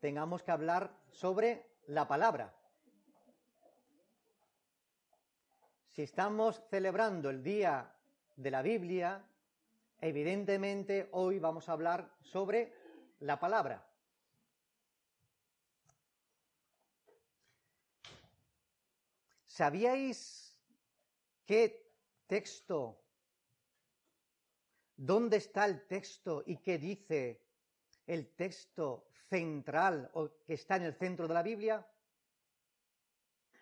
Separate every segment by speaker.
Speaker 1: tengamos que hablar sobre la palabra. Si estamos celebrando el día de la Biblia, evidentemente hoy vamos a hablar sobre la palabra. ¿Sabíais qué texto, dónde está el texto y qué dice el texto central o que está en el centro de la Biblia?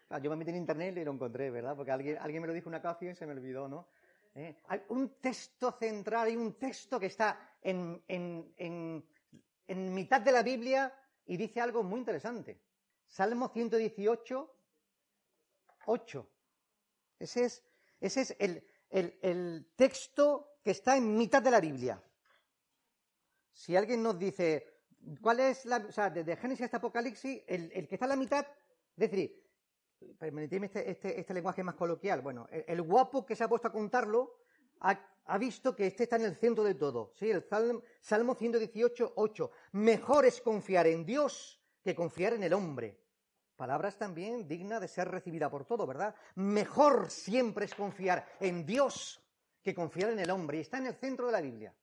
Speaker 1: Ah, yo me metí en internet y lo encontré, ¿verdad? Porque alguien, alguien me lo dijo una ocasión y se me olvidó, ¿no? ¿Eh? Hay un texto central, hay un texto que está en, en mitad de la Biblia y dice algo muy interesante. Salmo 118, 8. Ese es, ese es el, texto que está en mitad de la Biblia. Si alguien nos dice, ¿cuál es la, o sea, desde Génesis hasta Apocalipsis, el, que está en la mitad, es decir, permitidme este, este, este, lenguaje más coloquial, bueno, el, guapo que se ha puesto a contarlo ha, visto que este está en el centro de todo, ¿sí? El Salmo, Salmo 118, 8. Mejor es confiar en Dios que confiar en el hombre. Palabras también digna de ser recibida por todo, ¿verdad? Mejor siempre es confiar en Dios que confiar en el hombre. Y está en el centro de la Biblia.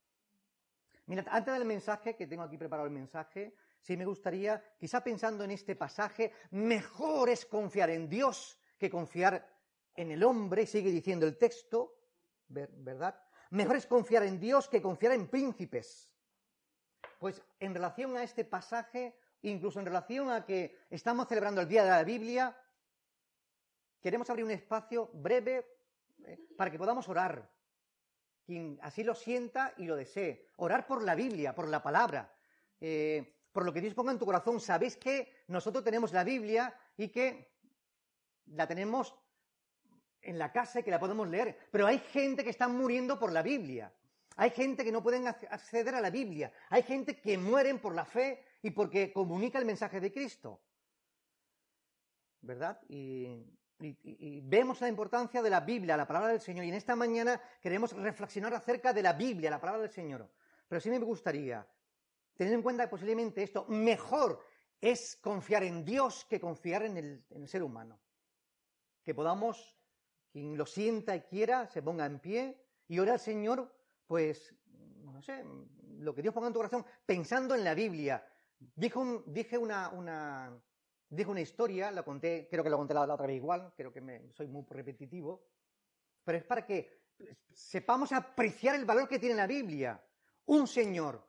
Speaker 1: Mira, antes del mensaje, que tengo aquí preparado el mensaje, sí me gustaría, quizá pensando en este pasaje, mejor es confiar en Dios que confiar en el hombre, sigue diciendo el texto, ¿verdad? Mejor es confiar en Dios que confiar en príncipes. Pues en relación a este pasaje, incluso en relación a que estamos celebrando el Día de la Biblia, queremos abrir un espacio breve eh, para que podamos orar. Quien así lo sienta y lo desee. Orar por la Biblia, por la palabra, eh, por lo que Dios ponga en tu corazón. Sabéis que nosotros tenemos la Biblia y que la tenemos en la casa y que la podemos leer. Pero hay gente que está muriendo por la Biblia. Hay gente que no pueden acceder a la Biblia. Hay gente que mueren por la fe y porque comunica el mensaje de Cristo. ¿Verdad? Y, vemos la importancia de la Biblia, la palabra del Señor. Y en esta mañana queremos reflexionar acerca de la Biblia, la palabra del Señor. Pero sí me gustaría tener en cuenta posiblemente esto mejor es confiar en Dios que confiar en el, ser humano. Que podamos, quien lo sienta y quiera, se ponga en pie y ore al Señor, pues, no sé, lo que Dios ponga en tu corazón, pensando en la Biblia, dije una, una, una historia, la conté, creo que la conté la, otra vez igual, creo que me, soy muy repetitivo, pero es para que sepamos apreciar el valor que tiene la Biblia. Un señor,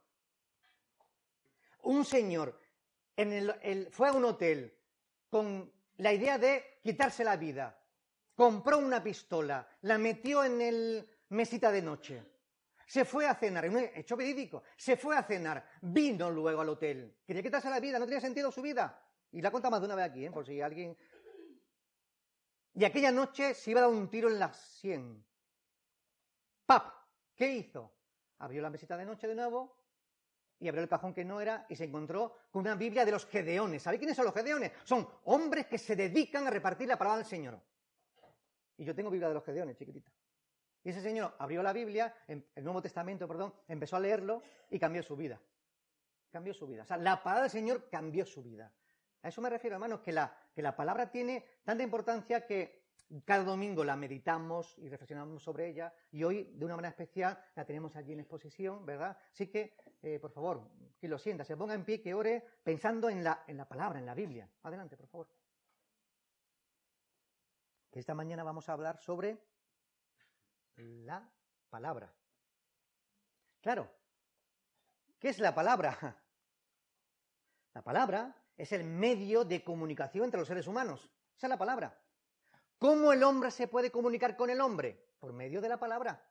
Speaker 1: un señor en el, fue a un hotel con la idea de quitarse la vida. Compró una pistola, la metió en el mesita de noche se fue a cenar, un hecho verídico, se fue a cenar, vino luego al hotel. Quería quitarse la vida, no tenía sentido su vida. Y la cuenta más de una vez aquí, ¿eh? por si alguien... Y aquella noche se iba a dar un tiro en la sien. ¡Pap! ¿Qué hizo? Abrió la mesita de noche de nuevo y abrió el cajón que no era y se encontró con una Biblia de los Gedeones. ¿Sabéis quiénes son los Gedeones? Son hombres que se dedican a repartir la palabra del Señor. Y yo tengo Biblia de los Gedeones, chiquitita. Y ese señor abrió la Biblia, el Nuevo Testamento, perdón, empezó a leerlo y cambió su vida. Cambió su vida. O sea, la palabra del Señor cambió su vida. A eso me refiero, hermanos, que la, que la palabra tiene tanta importancia que cada domingo la meditamos y reflexionamos sobre ella y hoy, de una manera especial, la tenemos allí en exposición, ¿verdad? Así que, eh, por favor, que lo sienta, se ponga en pie, que ore pensando en la, en la palabra, en la Biblia. Adelante, por favor. Esta mañana vamos a hablar sobre la palabra. Claro, ¿qué es la palabra? La palabra es el medio de comunicación entre los seres humanos. Esa es la palabra. ¿Cómo el hombre se puede comunicar con el hombre? Por medio de la palabra.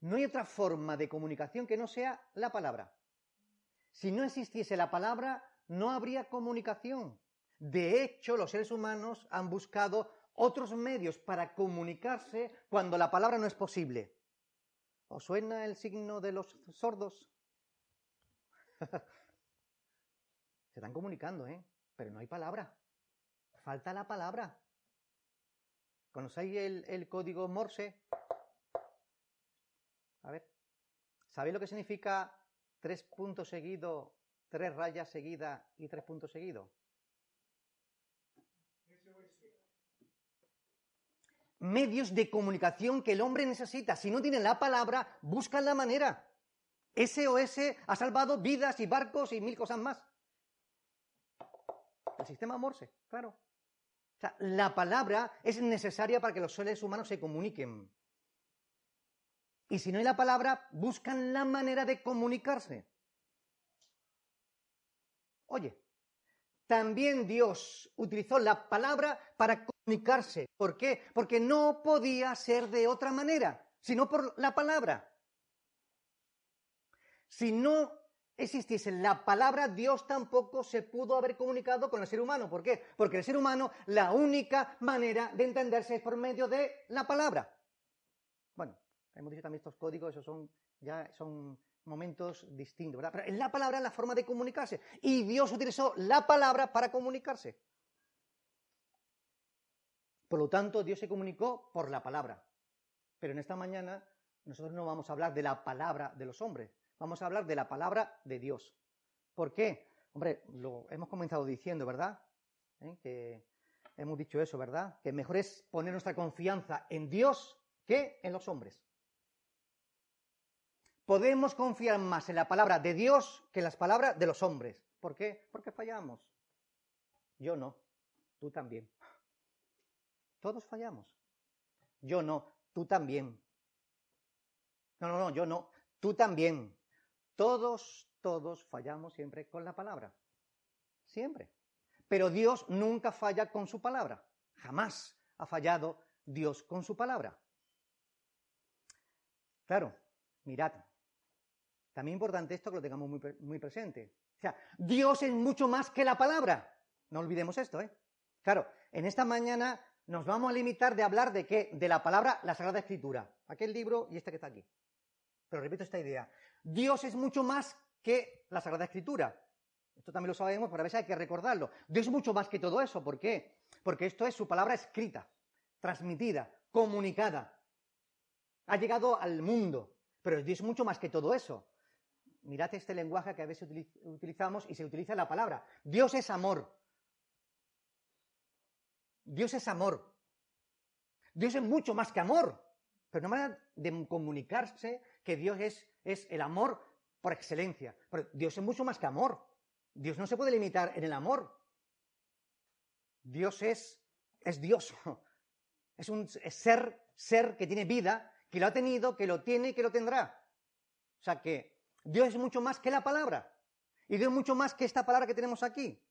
Speaker 1: No hay otra forma de comunicación que no sea la palabra. Si no existiese la palabra, no habría comunicación. De hecho, los seres humanos han buscado otros medios para comunicarse cuando la palabra no es posible. ¿Os suena el signo de los sordos? Se están comunicando, ¿eh? Pero no hay palabra. Falta la palabra. ¿Conocéis el, código Morse? A ver. ¿Sabéis lo que significa tres puntos seguidos tres rayas seguidas y tres puntos seguidos? Medios de comunicación que el hombre necesita. Si no tiene la palabra, buscan la manera. SOS ha salvado vidas y barcos y mil cosas más. El sistema Morse, claro. La palabra es necesaria para que los seres humanos se comuniquen. Y si no hay la palabra, buscan la manera de comunicarse. Oye, también Dios utilizó la palabra para comunicarse. ¿Por qué? Porque no podía ser de otra manera, sino por la palabra. Si no existiese la palabra, Dios tampoco se pudo haber comunicado con el ser humano. ¿Por qué? Porque el ser humano, la única manera de entenderse es por medio de la palabra. Bueno, hemos dicho también estos códigos, esos son ya son momentos distintos, ¿verdad? Pero en la palabra es la forma de comunicarse. Y Dios utilizó la palabra para comunicarse. Por lo tanto, Dios se comunicó por la palabra. Pero en esta mañana nosotros no vamos a hablar de la palabra de los hombres, vamos a hablar de la palabra de Dios. ¿Por qué? Hombre, lo hemos comenzado diciendo, ¿verdad? ¿Eh? Que hemos dicho eso, ¿verdad? Que mejor es poner nuestra confianza en Dios que en los hombres. Podemos confiar más en la palabra de Dios que en las palabras de los hombres. ¿Por qué? Porque fallamos. Yo no, tú también. Todos fallamos. Yo no, tú también. No, no, no, yo no, tú también. Todos, todos fallamos siempre con la palabra. Siempre. Pero Dios nunca falla con su palabra. Jamás ha fallado Dios con su palabra. Claro, mirad, también importante esto que lo tengamos muy, presente. O sea, Dios es mucho más que la palabra. No olvidemos esto, ¿eh? Claro, en esta mañana nos vamos a limitar de hablar de qué? De la palabra, la Sagrada Escritura. Aquel libro y este que está aquí. Pero repito esta idea. Dios es mucho más que la Sagrada Escritura. Esto también lo sabemos, pero a veces hay que recordarlo. Dios es mucho más que todo eso. ¿Por qué? Porque esto es su palabra escrita, transmitida, comunicada. Ha llegado al mundo. Pero Dios es mucho más que todo eso mirad este lenguaje que a veces utilizamos y se utiliza la palabra. Dios es amor. Dios es amor. Dios es mucho más que amor. Pero una manera de comunicarse que Dios es, es el amor por excelencia. Pero Dios es mucho más que amor. Dios no se puede limitar en el amor. Dios es, es Dios. Es un ser, ser que tiene vida, que lo ha tenido, que lo tiene y que lo tendrá. O sea que Dios es mucho más que la palabra. Y Dios es mucho más que esta palabra que tenemos aquí.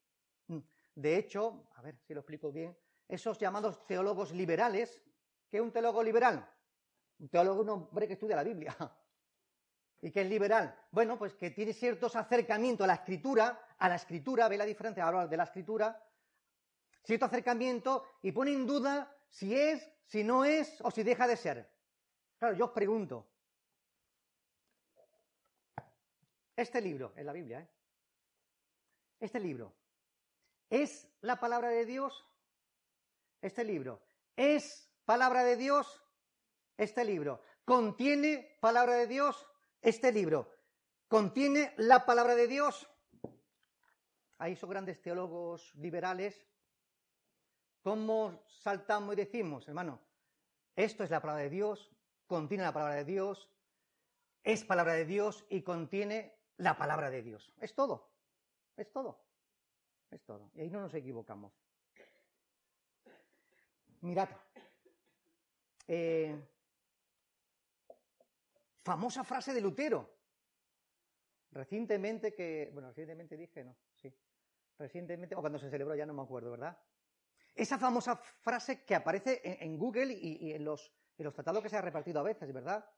Speaker 1: Mm. De hecho, a ver si lo explico bien, esos llamados teólogos liberales, ¿qué es un teólogo liberal? Un teólogo es un hombre que estudia la Biblia. ¿Y qué es liberal? Bueno, pues que tiene ciertos acercamientos a la escritura, a la escritura, ve la diferencia ahora de la escritura, cierto acercamiento y pone en duda si es, si no es o si deja de ser. Claro, yo os pregunto, Este libro, en la Biblia, ¿eh? Este libro, ¿es la palabra de Dios? Este libro, ¿es palabra de Dios? Este libro, ¿contiene palabra de Dios? Este libro, ¿contiene la palabra de Dios? Ahí son grandes teólogos liberales. ¿Cómo saltamos y decimos, hermano, esto es la palabra de Dios, contiene la palabra de Dios, es palabra de Dios y contiene la palabra de Dios. Es todo. Es todo. Es todo. Y ahí no nos equivocamos. Mirad. Eh, famosa frase de Lutero. Recientemente que, bueno, recientemente dije, no, sí. Recientemente, o cuando se celebró, ya no me acuerdo, ¿verdad? Esa famosa frase que aparece en, Google y, en, los, en los tratados que se ha repartido a veces, ¿verdad?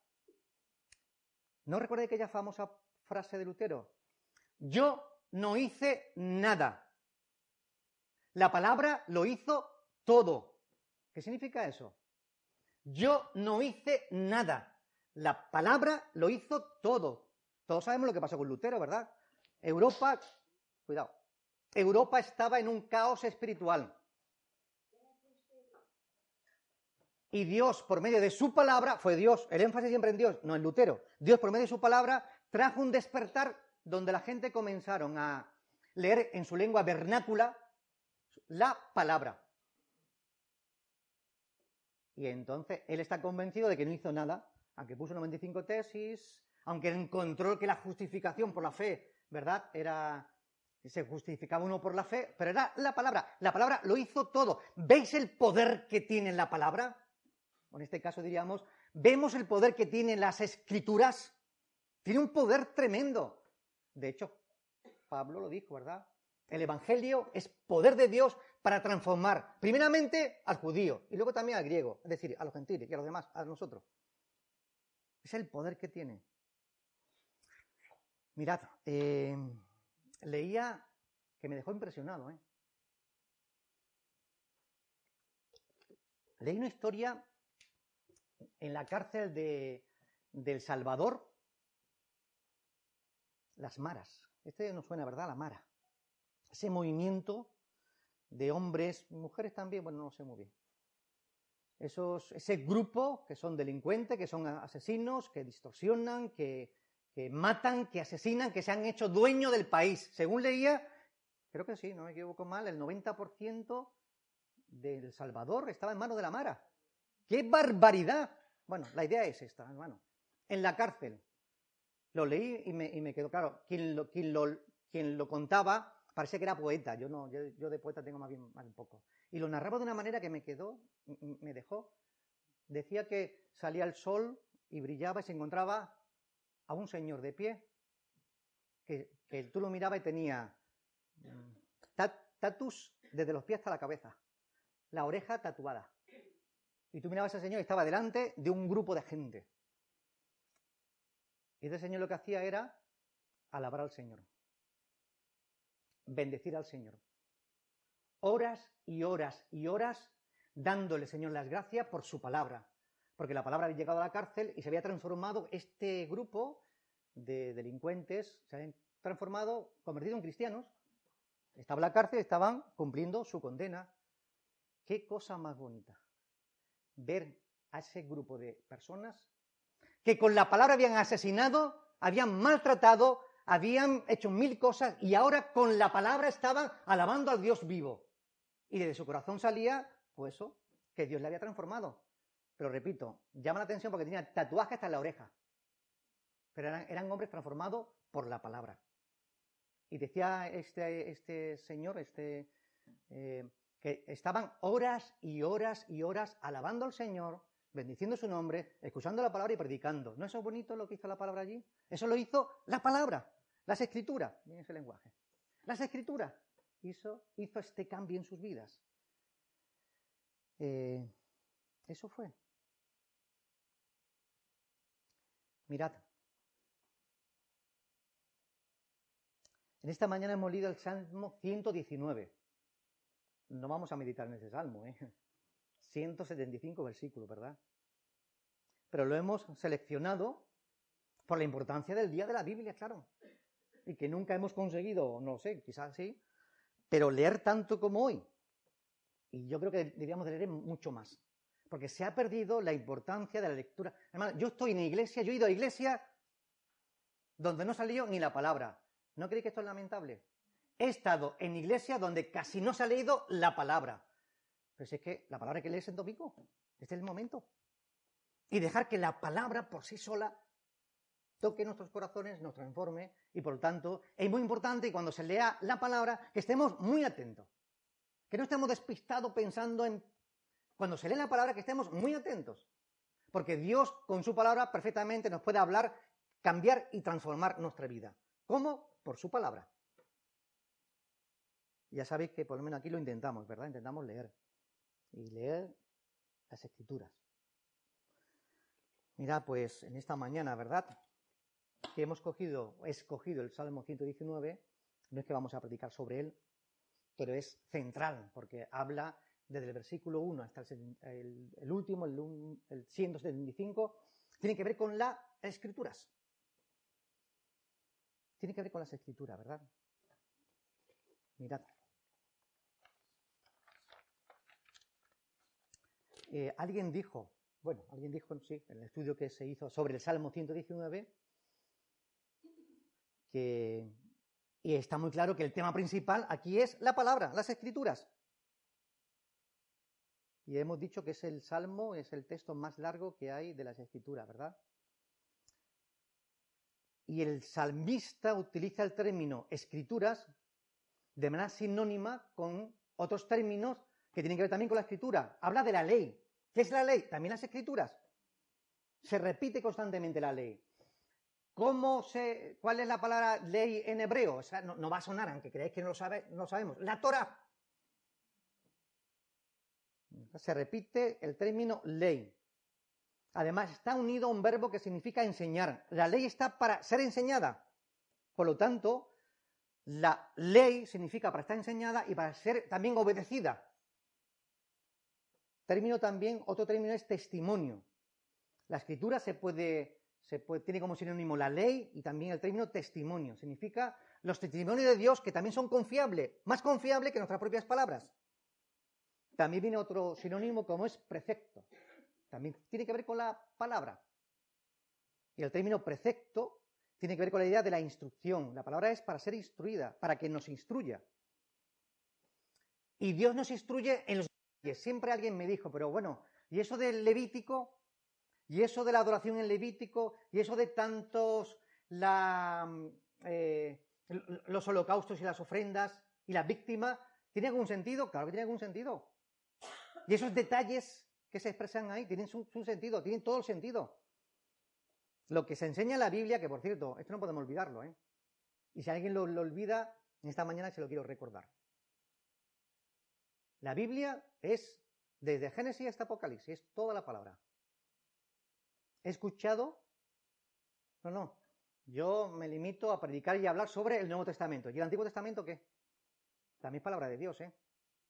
Speaker 1: ¿No recuerda aquella famosa frase de Lutero. Yo no hice nada. La palabra lo hizo todo. ¿Qué significa eso? Yo no hice nada. La palabra lo hizo todo. Todos sabemos lo que pasó con Lutero, ¿verdad? Europa, cuidado, Europa estaba en un caos espiritual. Y Dios, por medio de su palabra, fue Dios, el énfasis siempre en Dios, no en Lutero. Dios, por medio de su palabra, trajo un despertar donde la gente comenzaron a leer en su lengua vernácula la palabra. Y entonces él está convencido de que no hizo nada, aunque puso 95 tesis, aunque encontró que la justificación por la fe, ¿verdad? Era se justificaba uno por la fe, pero era la palabra. La palabra lo hizo todo. ¿Veis el poder que tiene la palabra? En este caso diríamos, ¿vemos el poder que tienen las escrituras? Tiene un poder tremendo. De hecho, Pablo lo dijo, ¿verdad? El Evangelio es poder de Dios para transformar primeramente al judío y luego también al griego, es decir, a los gentiles y a los demás, a nosotros. Es el poder que tiene. Mirad, eh, leía que me dejó impresionado. ¿eh? Leí una historia en la cárcel de, El Salvador, las maras. Este no suena, ¿verdad? La mara. Ese movimiento de hombres, mujeres también, bueno, no sé muy bien. Esos, ese grupo que son delincuentes, que son asesinos, que distorsionan, que, que matan, que asesinan, que se han hecho dueño del país. Según leía, creo que sí, no me equivoco mal, el 90% del Salvador estaba en manos de la Mara. ¡Qué barbaridad! Bueno, la idea es esta, hermano. En la cárcel, lo leí y me, y me quedó claro. Quien lo, quien, lo, quien lo, contaba parece que era poeta. Yo no, yo, de poeta tengo más bien más un poco. Y lo narraba de una manera que me quedó, me dejó. Decía que salía el sol y brillaba y se encontraba a un señor de pie que, que tú lo mirabas y tenía mm, tatus desde los pies hasta la cabeza, la oreja tatuada. Y tú mirabas a ese señor y estaba delante de un grupo de gente. Y ese señor lo que hacía era alabar al Señor, bendecir al Señor. Horas y horas y horas dándole, Señor, las gracias por su palabra. Porque la palabra había llegado a la cárcel y se había transformado este grupo de delincuentes, se habían transformado, convertido en cristianos. Estaba en la cárcel, estaban cumpliendo su condena. Qué cosa más bonita. Ver a ese grupo de personas que con la palabra habían asesinado, habían maltratado, habían hecho mil cosas y ahora con la palabra estaban alabando al Dios vivo. Y desde su corazón salía, pues eso, que Dios le había transformado. Pero repito, llama la atención porque tenía tatuajes hasta en la oreja. Pero eran, hombres transformados por la palabra. Y decía este, este señor, este, eh, que estaban horas y horas y horas alabando al Señor, bendiciendo su nombre, escuchando la palabra y predicando. ¿No es eso bonito lo que hizo la palabra allí? Eso lo hizo la palabra, las escrituras. Miren ese lenguaje. Las escrituras hizo, hizo este cambio en sus vidas. Eh, eso fue. Mirad. En esta mañana hemos leído el Salmo 119. No vamos a meditar en ese salmo, ¿eh? 175 versículos, ¿verdad? Pero lo hemos seleccionado por la importancia del día de la Biblia, claro. Y que nunca hemos conseguido, no sé, quizás sí, pero leer tanto como hoy. Y yo creo que deberíamos leer mucho más. Porque se ha perdido la importancia de la lectura. Hermano, yo estoy en iglesia, yo he ido a iglesia donde no salió ni la palabra. ¿No creéis que esto es lamentable? He estado en iglesia donde casi no se ha leído la palabra. Pero si es que la palabra que lees en domingo, este es el momento. Y dejar que la palabra por sí sola toque nuestros corazones, nos transforme, y por lo tanto es muy importante cuando se lea la palabra que estemos muy atentos. Que no estemos despistados pensando en... Cuando se lee la palabra que estemos muy atentos. Porque Dios con su palabra perfectamente nos puede hablar, cambiar y transformar nuestra vida. ¿Cómo? Por su palabra. Ya sabéis que por lo menos aquí lo intentamos, ¿verdad? Intentamos leer y leer las escrituras. Mira, pues en esta mañana, ¿verdad? Que hemos cogido, escogido el Salmo 119, no es que vamos a predicar sobre él, pero es central, porque habla desde el versículo 1 hasta el, último, el, el 175, tiene que ver con las escrituras. Tiene que ver con las escrituras, ¿verdad? Mirad. Eh, alguien dijo, bueno, alguien dijo, sí, en el estudio que se hizo sobre el Salmo 119, que, y está muy claro que el tema principal aquí es la palabra, las escrituras. Y hemos dicho que es el salmo, es el texto más largo que hay de las escrituras, ¿verdad? Y el salmista utiliza el término escrituras de manera sinónima con otros términos que tienen que ver también con la escritura. Habla de la ley. ¿Qué es la ley? También las escrituras. Se repite constantemente la ley. ¿Cómo se, ¿Cuál es la palabra ley en hebreo? O sea, no, va a sonar, aunque creáis que no lo, sabe, no sabemos. La Torah. Se repite el término ley. Además, está unido a un verbo que significa enseñar. La ley está para ser enseñada. Por lo tanto, la ley significa para estar enseñada y para ser también obedecida. Término también, otro término es testimonio. La escritura se puede, se tiene como sinónimo la ley y también el término testimonio. Significa los testimonios de Dios que también son confiables, más confiables que nuestras propias palabras. También viene otro sinónimo como es precepto. También tiene que ver con la palabra. Y el término precepto tiene que ver con la idea de la instrucción. La palabra es para ser instruida, para que nos instruya. Y Dios nos instruye en los Siempre alguien me dijo, pero bueno, ¿y eso del Levítico? ¿Y eso de la adoración en Levítico? ¿Y eso de tantos la, eh, los holocaustos y las ofrendas y las víctimas? ¿Tiene algún sentido? Claro que tiene algún sentido. Y esos detalles que se expresan ahí tienen su, sentido, tienen todo el sentido. Lo que se enseña en la Biblia, que por cierto, esto no podemos olvidarlo, ¿eh? Y si alguien lo, lo olvida, en esta mañana se lo quiero recordar. La Biblia es, desde Génesis hasta Apocalipsis, es toda la palabra. ¿He escuchado? No, no. Yo me limito a predicar y hablar sobre el Nuevo Testamento. ¿Y el Antiguo Testamento qué? También es palabra de Dios, ¿eh?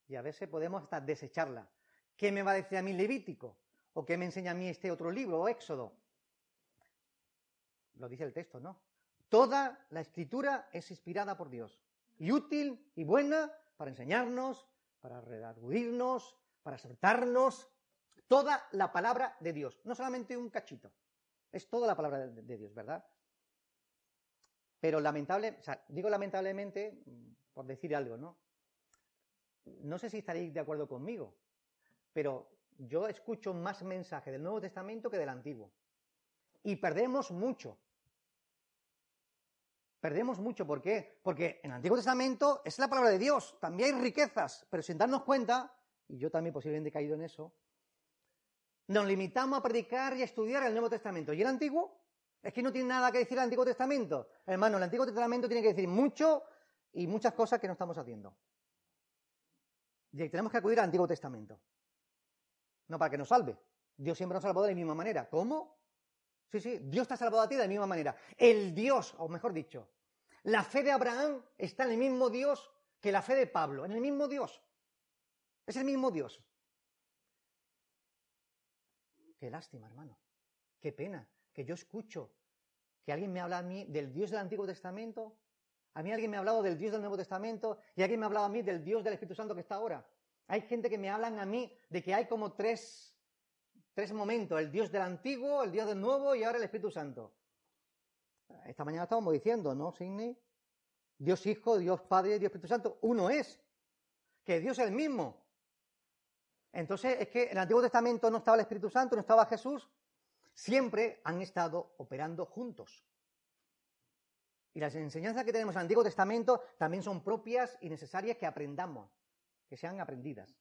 Speaker 1: Y a veces podemos hasta desecharla. ¿Qué me va a decir a mí Levítico? ¿O qué me enseña a mí este otro libro, o Éxodo? Lo dice el texto, ¿no? Toda la escritura es inspirada por Dios. Y útil y buena para enseñarnos, para redarguirnos, para soltarnos. Toda la palabra de Dios, no solamente un cachito. Es toda la palabra de, Dios, ¿verdad? Pero lamentable, o sea, digo lamentablemente por decir algo, ¿no? No sé si estaréis de acuerdo conmigo, pero yo escucho más mensaje del Nuevo Testamento que del Antiguo. Y perdemos mucho. Perdemos mucho. ¿Por qué? Porque en el Antiguo Testamento es la palabra de Dios. También hay riquezas, pero sin darnos cuenta, y yo también posiblemente he caído en eso, nos limitamos a predicar y a estudiar el Nuevo Testamento. ¿Y el Antiguo? Es que no tiene nada que decir el Antiguo Testamento. Hermano, el Antiguo Testamento tiene que decir mucho y muchas cosas que no estamos haciendo. Y tenemos que acudir al Antiguo Testamento. No para que nos salve. Dios siempre nos salvado de la misma manera. ¿Cómo? Sí, sí, Dios te ha salvado a ti de la misma manera. El Dios, o mejor dicho, la fe de Abraham está en el mismo Dios que la fe de Pablo, en el mismo Dios. Es el mismo Dios. Qué lástima, hermano. Qué pena que yo escucho que alguien me habla a mí del Dios del Antiguo Testamento, a mí alguien me ha hablado del Dios del Nuevo Testamento y alguien me ha hablado a mí del Dios del Espíritu Santo que está ahora. Hay gente que me hablan a mí de que hay como tres, tres momentos, el Dios del Antiguo, el Dios del Nuevo y ahora el Espíritu Santo. Esta mañana estábamos diciendo, ¿no, Sidney? Dios Hijo, Dios Padre, Dios Espíritu Santo, uno es. Que Dios es el mismo. Entonces, es que en el Antiguo Testamento no estaba el Espíritu Santo, no estaba Jesús. Siempre han estado operando juntos. Y las enseñanzas que tenemos en el Antiguo Testamento también son propias y necesarias que aprendamos, que sean aprendidas.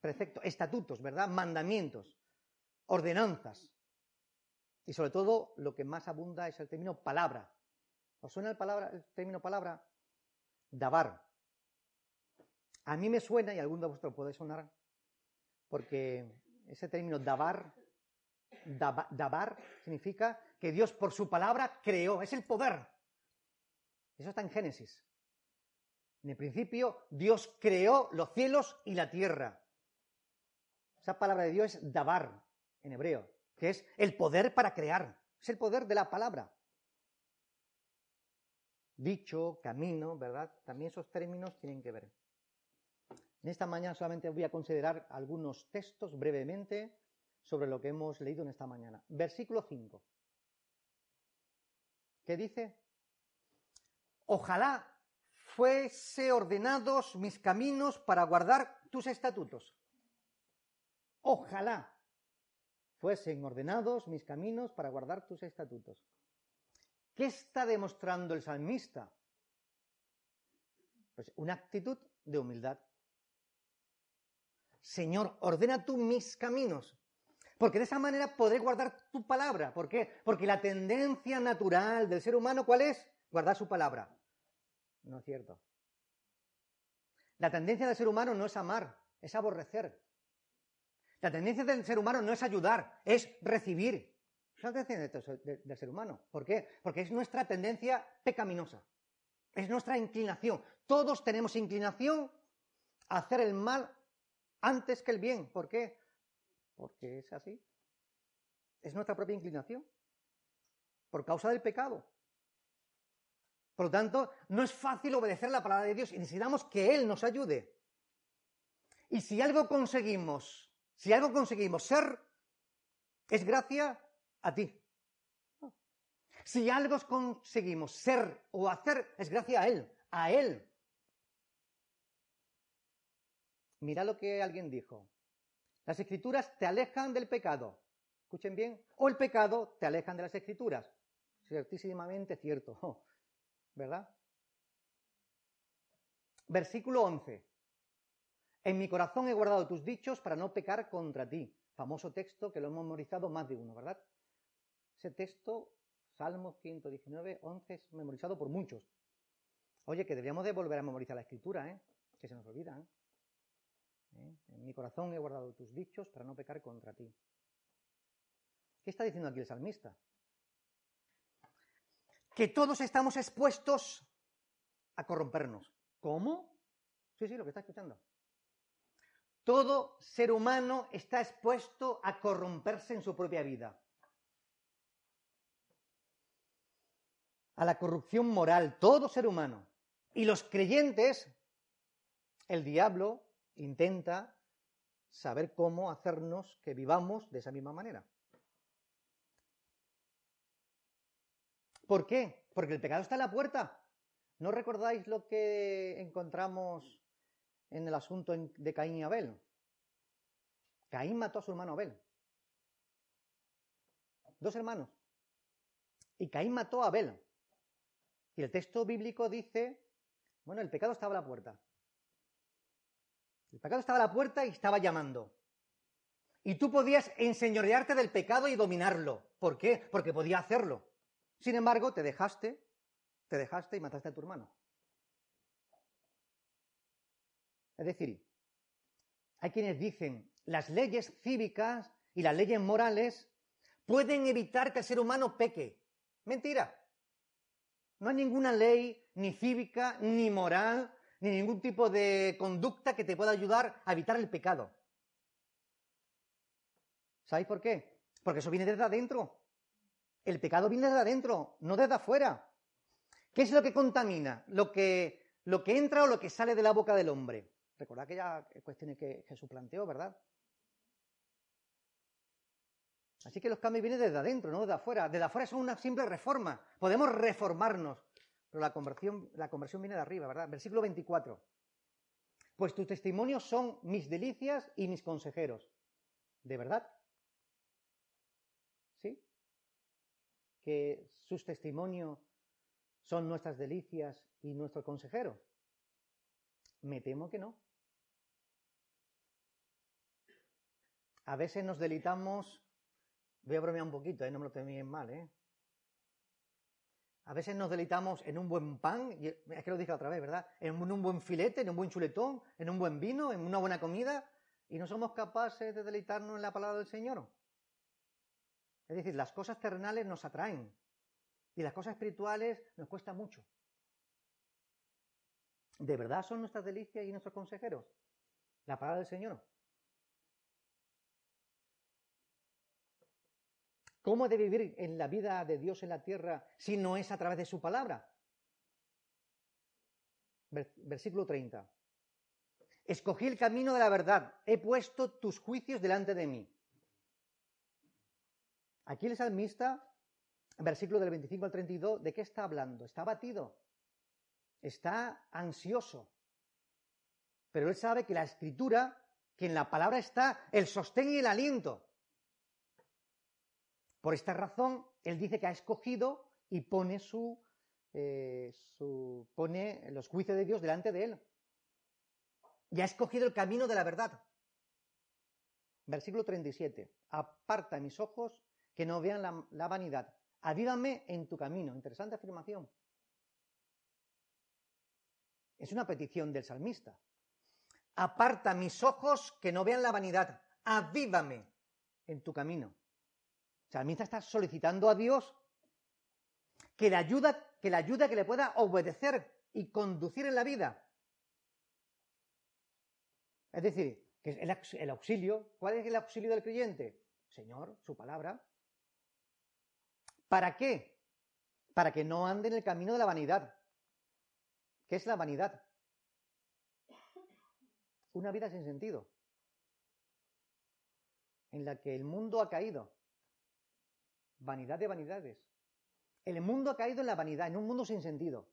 Speaker 1: Preceptos, estatutos, ¿verdad? Mandamientos, ordenanzas. Y sobre todo, lo que más abunda es el término palabra. ¿Os suena el, palabra, término palabra? Dabar. A mí me suena, y a alguno de vosotros puede sonar, porque ese término dabar, dabar significa que Dios por su palabra creó, es el poder. Eso está en Génesis. En el principio, Dios creó los cielos y la tierra. Esa palabra de Dios es dabar en hebreo que es el poder para crear, es el poder de la palabra. Dicho, camino, ¿verdad? También esos términos tienen que ver. En esta mañana solamente voy a considerar algunos textos brevemente sobre lo que hemos leído en esta mañana. Versículo 5. ¿Qué dice? Ojalá fuese ordenados mis caminos para guardar tus estatutos. Ojalá fuesen ordenados mis caminos para guardar tus estatutos. ¿Qué está demostrando el salmista? Pues una actitud de humildad. Señor, ordena tú mis caminos. Porque de esa manera podré guardar tu palabra. ¿Por qué? Porque la tendencia natural del ser humano, ¿cuál es? Guardar su palabra. No es cierto. La tendencia del ser humano no es amar, es aborrecer. La tendencia del ser humano no es ayudar, es recibir. Es la tendencia del ser humano. ¿Por qué? Porque es nuestra tendencia pecaminosa. Es nuestra inclinación. Todos tenemos inclinación a hacer el mal antes que el bien. ¿Por qué? Porque es así. Es nuestra propia inclinación. Por causa del pecado. Por lo tanto, no es fácil obedecer la palabra de Dios y necesitamos que Él nos ayude. Y si algo conseguimos, si algo conseguimos ser, es gracia a ti. Si algo conseguimos ser o hacer, es gracia a Él, a Él. Mira lo que alguien dijo. Las escrituras te alejan del pecado. Escuchen bien. O el pecado te alejan de las escrituras. Ciertísimamente cierto. ¿Verdad? Versículo 11. En mi corazón he guardado tus dichos para no pecar contra ti. Famoso texto que lo hemos memorizado más de uno, ¿verdad? Ese texto, Salmos 119, 11, es memorizado por muchos. Oye, que deberíamos de volver a memorizar la escritura, ¿eh? Que se nos olvida, ¿eh? ¿eh? En mi corazón he guardado tus dichos para no pecar contra ti. ¿Qué está diciendo aquí el salmista? Que todos estamos expuestos a corrompernos. ¿Cómo? Sí, sí, lo que está escuchando. Todo ser humano está expuesto a corromperse en su propia vida. A la corrupción moral, todo ser humano. Y los creyentes, el diablo intenta saber cómo hacernos que vivamos de esa misma manera. ¿Por qué? Porque el pecado está en la puerta. ¿No recordáis lo que encontramos en el asunto de Caín y Abel? Caín mató a su hermano Abel. Dos hermanos. Y Caín mató a Abel. Y el texto bíblico dice, bueno, el pecado estaba a la puerta. El pecado estaba a la puerta y estaba llamando. Y tú podías enseñorearte del pecado y dominarlo. ¿Por qué? Porque podía hacerlo. Sin embargo, te dejaste, te dejaste y mataste a tu hermano. Es decir, hay quienes dicen, las leyes cívicas y las leyes morales pueden evitar que el ser humano peque. Mentira. No hay ninguna ley, ni cívica, ni moral, ni ningún tipo de conducta que te pueda ayudar a evitar el pecado. ¿Sabéis por qué? Porque eso viene desde adentro. El pecado viene desde adentro, no desde afuera. ¿Qué es lo que contamina? Lo que, lo que entra o lo que sale de la boca del hombre. Recordad aquellas cuestiones que Jesús planteó, ¿verdad? Así que los cambios vienen desde adentro, no desde afuera. Desde afuera son una simple reforma. Podemos reformarnos. Pero la conversión, la conversión viene de arriba, ¿verdad? Versículo 24. Pues tus testimonios son mis delicias y mis consejeros. ¿De verdad? ¿Sí? Que sus testimonios son nuestras delicias y nuestros consejeros. Me temo que no. A veces nos delitamos, voy a bromear un poquito, ¿eh? no me lo tenéis mal, ¿eh? A veces nos deleitamos en un buen pan, es que lo dije otra vez, ¿verdad? En un buen filete, en un buen chuletón, en un buen vino, en una buena comida, y no somos capaces de deleitarnos en la palabra del Señor. Es decir, las cosas terrenales nos atraen y las cosas espirituales nos cuesta mucho. ¿De verdad son nuestras delicias y nuestros consejeros? La palabra del Señor. ¿Cómo de vivir en la vida de Dios en la tierra si no es a través de su palabra? Versículo 30. Escogí el camino de la verdad, he puesto tus juicios delante de mí. Aquí el salmista, versículo del 25 al 32, ¿de qué está hablando? Está abatido. está ansioso, pero él sabe que la escritura, que en la palabra está el sostén y el aliento. Por esta razón, él dice que ha escogido y pone eh, su pone los juicios de Dios delante de él. Y ha escogido el camino de la verdad. Versículo 37. Aparta mis ojos que no vean la, la vanidad. Avívame en tu camino. Interesante afirmación. Es una petición del salmista. Aparta mis ojos que no vean la vanidad. Avívame en tu camino. El salmista está solicitando a Dios que le ayuda, que le que le pueda obedecer y conducir en la vida. Es decir, que es el auxilio. ¿Cuál es el auxilio del creyente? Señor, su palabra. ¿Para qué? Para que no ande en el camino de la vanidad. ¿Qué es la vanidad? Una vida sin sentido, en la que el mundo ha caído. Vanidad de vanidades. El mundo ha caído en la vanidad, en un mundo sin sentido.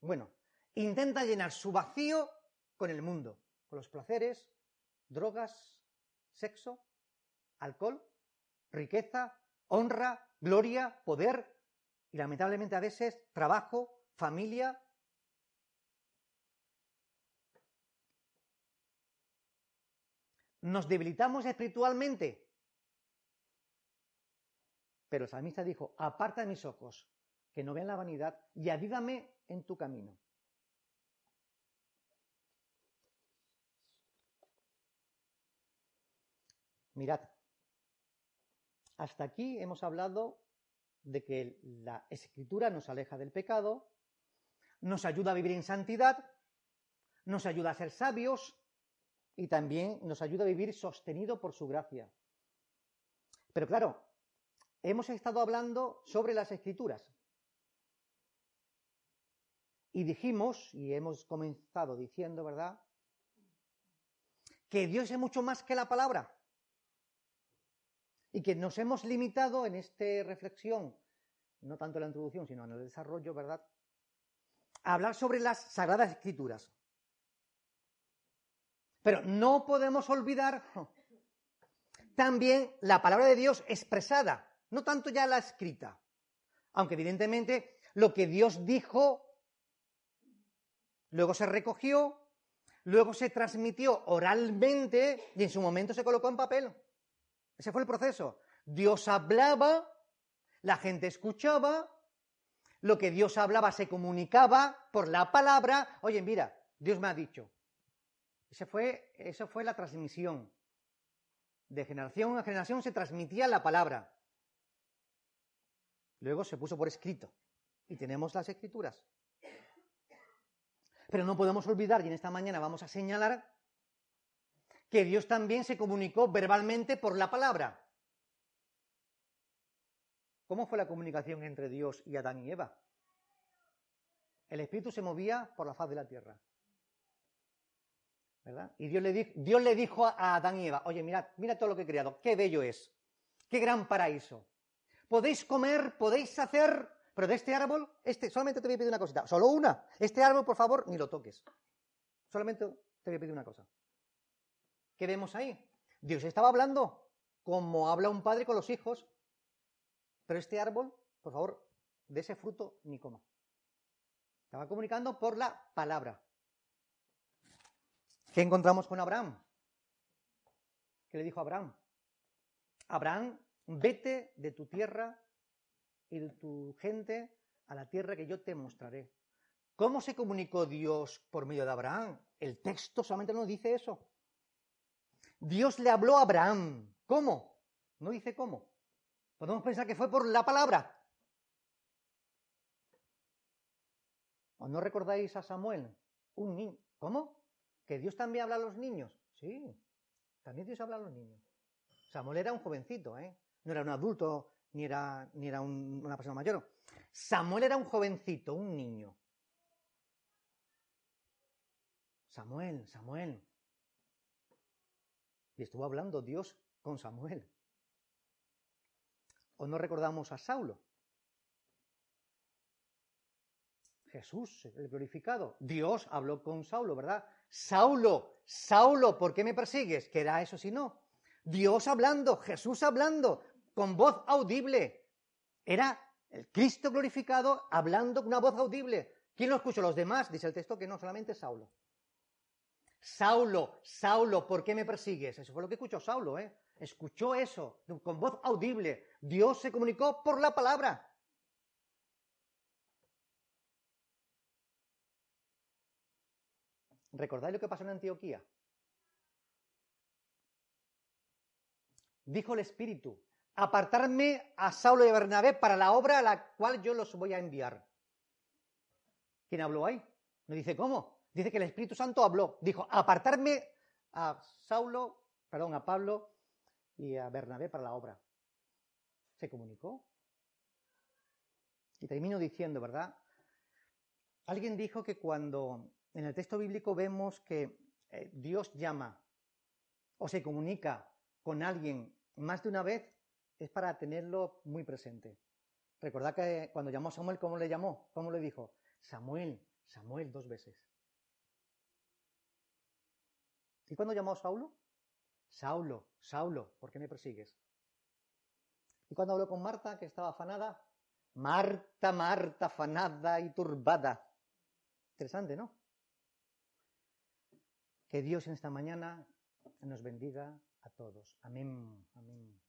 Speaker 1: Bueno, intenta llenar su vacío con el mundo, con los placeres, drogas, sexo, alcohol, riqueza, honra, gloria, poder y lamentablemente a veces trabajo, familia. Nos debilitamos espiritualmente. Pero el salmista dijo, aparta de mis ojos, que no vean la vanidad, y avívame en tu camino. Mirad, hasta aquí hemos hablado de que la escritura nos aleja del pecado, nos ayuda a vivir en santidad, nos ayuda a ser sabios y también nos ayuda a vivir sostenido por su gracia. Pero claro, hemos estado hablando sobre las escrituras. Y dijimos, y hemos comenzado diciendo, ¿verdad? Que Dios es mucho más que la palabra y que nos hemos limitado en esta reflexión, no tanto en la introducción, sino en el desarrollo, ¿verdad?, a hablar sobre las sagradas escrituras. Pero no podemos olvidar también la palabra de Dios expresada, no tanto ya la escrita, aunque evidentemente lo que Dios dijo luego se recogió, luego se transmitió oralmente y en su momento se colocó en papel. Ese fue el proceso. Dios hablaba, la gente escuchaba, lo que Dios hablaba se comunicaba por la palabra. Oye, mira, Dios me ha dicho. Esa fue, esa fue la transmisión. De generación a generación se transmitía la palabra. Luego se puso por escrito. Y tenemos las escrituras. Pero no podemos olvidar, y en esta mañana vamos a señalar, que Dios también se comunicó verbalmente por la palabra. ¿Cómo fue la comunicación entre Dios y Adán y Eva? El Espíritu se movía por la faz de la tierra. ¿Verdad? Y Dios le, dijo, a Adán y Eva, oye, mirad, mira todo lo que he creado, qué bello es, qué gran paraíso. Podéis comer, podéis hacer, pero de este árbol, este, solamente te voy a pedir una cosita, solo una. Este árbol, por favor, ni lo toques. Solamente te voy a pedir una cosa. ¿Qué vemos ahí? Dios estaba hablando como habla un padre con los hijos, pero este árbol, por favor, de ese fruto ni coma. Estaba comunicando por la palabra. ¿Qué encontramos con Abraham? ¿Qué le dijo Abraham? Abraham, vete de tu tierra y de tu gente a la tierra que yo te mostraré. ¿Cómo se comunicó Dios por medio de Abraham? El texto solamente nos dice eso. Dios le habló a Abraham. ¿Cómo? No dice cómo. Podemos pensar que fue por la palabra. ¿O no recordáis a Samuel? Un niño. ¿Cómo? ¿Que Dios también habla a los niños? Sí, también Dios habla a los niños. Samuel era un jovencito, ¿eh? No era un adulto ni era, ni era una persona mayor. Samuel era un jovencito, un niño. Samuel, Samuel, y estuvo hablando Dios con Samuel. ¿O no recordamos a Saulo? Jesús, el glorificado. Dios habló con Saulo, ¿verdad? Saulo, Saulo, ¿por qué me persigues? ¿Qué era eso si no? Dios hablando, Jesús hablando, con voz audible. Era el Cristo glorificado hablando con una voz audible. ¿Quién lo escuchó? Los demás, dice el texto, que no solamente Saulo. Saulo, Saulo, ¿por qué me persigues? Eso fue lo que escuchó Saulo, ¿eh? Escuchó eso con voz audible. Dios se comunicó por la palabra. ¿Recordáis lo que pasó en Antioquía? Dijo el Espíritu, apartarme a Saulo y a Bernabé para la obra a la cual yo los voy a enviar. ¿Quién habló ahí? Me dice, ¿cómo? Dice que el Espíritu Santo habló. Dijo, apartarme a Saulo, perdón, a Pablo y a Bernabé para la obra. Se comunicó. Y termino diciendo, ¿verdad? Alguien dijo que cuando en el texto bíblico vemos que eh, Dios llama o se comunica con alguien más de una vez, es para tenerlo muy presente. Recordad que cuando llamó a Samuel, ¿cómo le llamó? ¿Cómo le dijo? Samuel, Samuel dos veces. ¿Y cuándo llamó a Saulo? Saulo, Saulo, ¿por qué me persigues? ¿Y cuando habló con Marta, que estaba afanada? Marta, Marta, afanada y turbada. Interesante, ¿no? Que Dios en esta mañana nos bendiga a todos. Amén, amén.